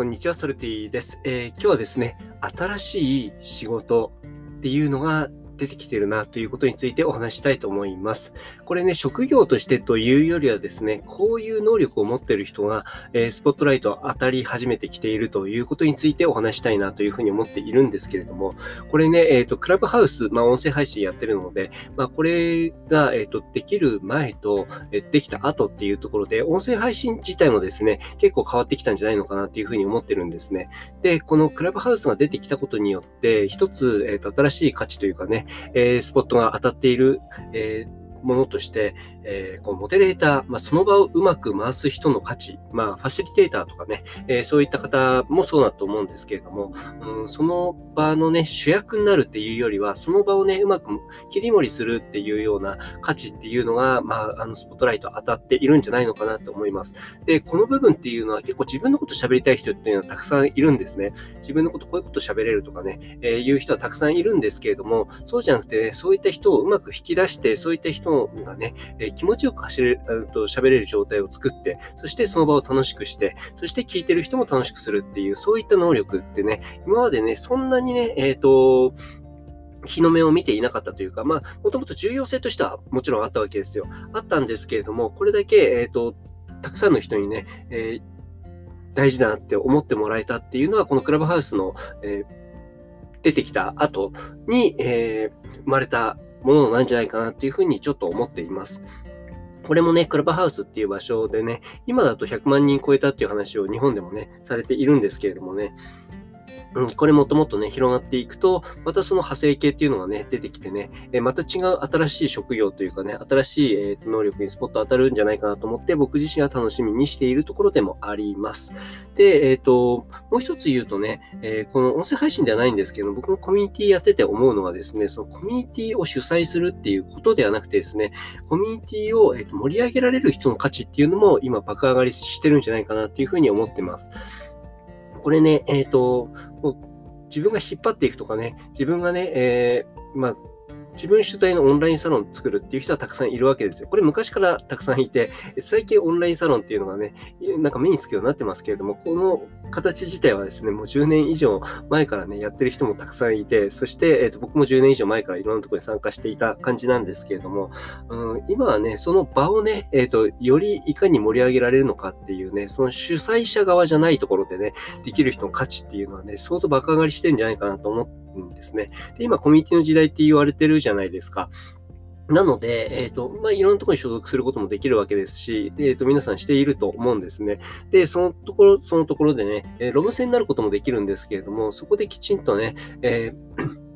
こんにちは、ソルティです、えー、今日はですね、新しい仕事っていうのが出てきてるなということについてお話したいと思います。これね、職業としてというよりはですね、こういう能力を持っている人が、え、スポットライト当たり始めてきているということについてお話したいなというふうに思っているんですけれども、これね、えっ、ー、と、クラブハウス、まあ、音声配信やってるので、まあ、これが、えっ、ー、と、できる前と、えできた後っていうところで、音声配信自体もですね、結構変わってきたんじゃないのかなっていうふうに思ってるんですね。で、このクラブハウスが出てきたことによって、一つ、えっ、と、新しい価値というかね、えー、スポットが当たっている、えーものとして、えー、こうモデレーター、まあ、その場をうまく回す人の価値、まあ、ファシリテーターとかね、えー、そういった方もそうだと思うんですけれども、うん、その場のね、主役になるっていうよりは、その場をね、うまく切り盛りするっていうような価値っていうのが、まあ、あの、スポットライト当たっているんじゃないのかなと思います。で、この部分っていうのは結構自分のこと喋りたい人っていうのはたくさんいるんですね。自分のことこういうこと喋れるとかね、えー、いう人はたくさんいるんですけれども、そうじゃなくて、ね、そういった人をうまく引き出して、そういった人がね、え、気持ちよく走れる、と喋れる状態を作って、そしてその場を楽しくして、そして聞いてる人も楽しくするっていう、そういった能力ってね、今までね、そんなにね、えっ、ー、と、日の目を見ていなかったというか、まあ、もともと重要性としてはもちろんあったわけですよ。あったんですけれども、これだけ、えっ、ー、と、たくさんの人にね、えー、大事だなって思ってもらえたっていうのは、このクラブハウスの、えー、出てきた後に、えー、生まれたものなんじゃないかなっていうふうにちょっと思っています。これもね、クラブハウスっていう場所でね、今だと100万人超えたっていう話を日本でもね、されているんですけれどもね、うん、これもっともっとね、広がっていくと、またその派生系っていうのがね、出てきてね、えまた違う新しい職業というかね、新しい、えー、能力にスポット当たるんじゃないかなと思って、僕自身は楽しみにしているところでもあります。で、えっ、ー、と、もう一つ言うとね、えー、この音声配信ではないんですけど、僕もコミュニティやってて思うのはですね、そのコミュニティを主催するっていうことではなくてですね、コミュニティを、えーと盛り上げられる人の価値っていうのも今爆上がりしてるんじゃないかなっていうふうに思ってます。これね、えっ、ー、と、もう自分が引っ張っていくとかね、自分がね、えー、まあ、自分主体のオンラインサロン作るっていう人はたくさんいるわけですよ。これ昔からたくさんいて、最近オンラインサロンっていうのがね、なんか目につくようになってますけれども、この形自体はですね、もう10年以上前からね、やってる人もたくさんいて、そして、えーと、僕も10年以上前からいろんなところに参加していた感じなんですけれども、うん、今はね、その場をね、えっ、ー、と、よりいかに盛り上げられるのかっていうね、その主催者側じゃないところでね、できる人の価値っていうのはね、相当爆上がりしてるんじゃないかなと思うんですね。で、今コミュニティの時代って言われてるじゃないですか。なので、えっ、ー、と、まあ、いろんなところに所属することもできるわけですし、えっ、ー、と、皆さんしていると思うんですね。で、そのところ、そのところでね、えー、ロム線になることもできるんですけれども、そこできちんとね、えー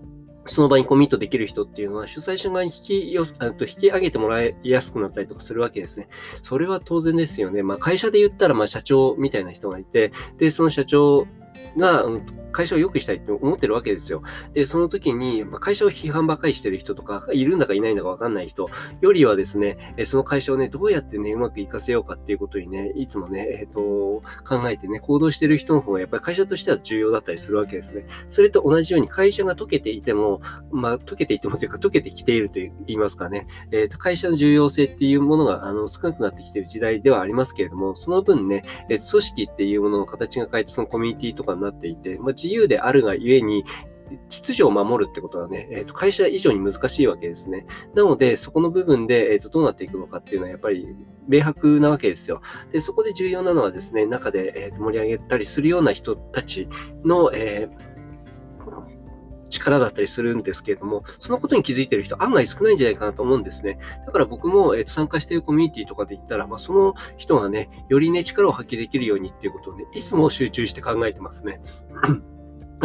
その場にコミットできる人っていうのは主催者側に引きよあと引き上げてもらいやすくなったりとかするわけですね。それは当然ですよね。まあ会社で言ったらまあ社長みたいな人がいて、で、その社長が、会社を良くしたいって思ってるわけですよ。で、その時に、会社を批判ばかりしてる人とか、いるんだかいないんだかわかんない人よりはですね、その会社をね、どうやってね、うまくいかせようかっていうことにね、いつもね、えっ、ー、と、考えてね、行動してる人の方がやっぱり会社としては重要だったりするわけですね。それと同じように会社が溶けていても、まあ、溶けていてもというか、溶けてきていると言いますかね、えっ、ー、と、会社の重要性っていうものが、あの、少なくなってきている時代ではありますけれども、その分ね、え、組織っていうものの形が変えて、そのコミュニティとかになっていて、まあ、自由であるがゆえに、秩序を守るってことはね、えー、と会社以上に難しいわけですね。なので、そこの部分で、えー、とどうなっていくのかっていうのはやっぱり明白なわけですよ。で、そこで重要なのはですね、中で、えー、と盛り上げたりするような人たちの、えー力だったりするんですけれども、そのことに気づいてる人案外少ないんじゃないかなと思うんですね。だから僕も、えー、と参加しているコミュニティとかで言ったら、まあ、その人がね、よりね、力を発揮できるようにっていうことをね、いつも集中して考えてますね。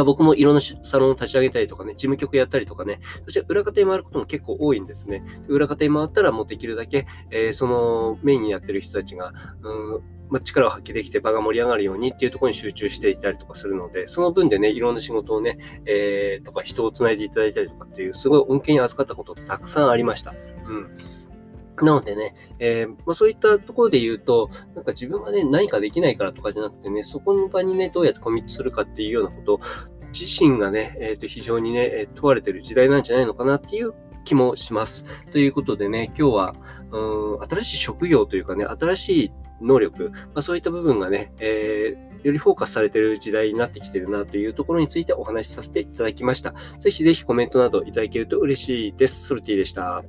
僕もいろんなサロンを立ち上げたりとかね、事務局やったりとかね、そして裏方に回ることも結構多いんですね。裏方に回ったらもうできるだけ、えー、そのメインにやってる人たちが、うんまあ、力を発揮できて場が盛り上がるようにっていうところに集中していたりとかするので、その分でね、いろんな仕事をね、えー、とか人をつないでいただいたりとかっていう、すごい恩恵に預かったことたくさんありました。うん。なのでね、えー、まあ、そういったところで言うと、なんか自分がね、何かできないからとかじゃなくてね、そこの場にね、どうやってコミットするかっていうようなこと自身がね、えー、と非常にね、問われてる時代なんじゃないのかなっていう気もします。ということでね、今日は、うん、新しい職業というかね、新しい能力、まあ、そういった部分がね、えー、よりフォーカスされてる時代になってきてるなというところについてお話しさせていただきました。ぜひぜひコメントなどいただけると嬉しいです。ソルティでした。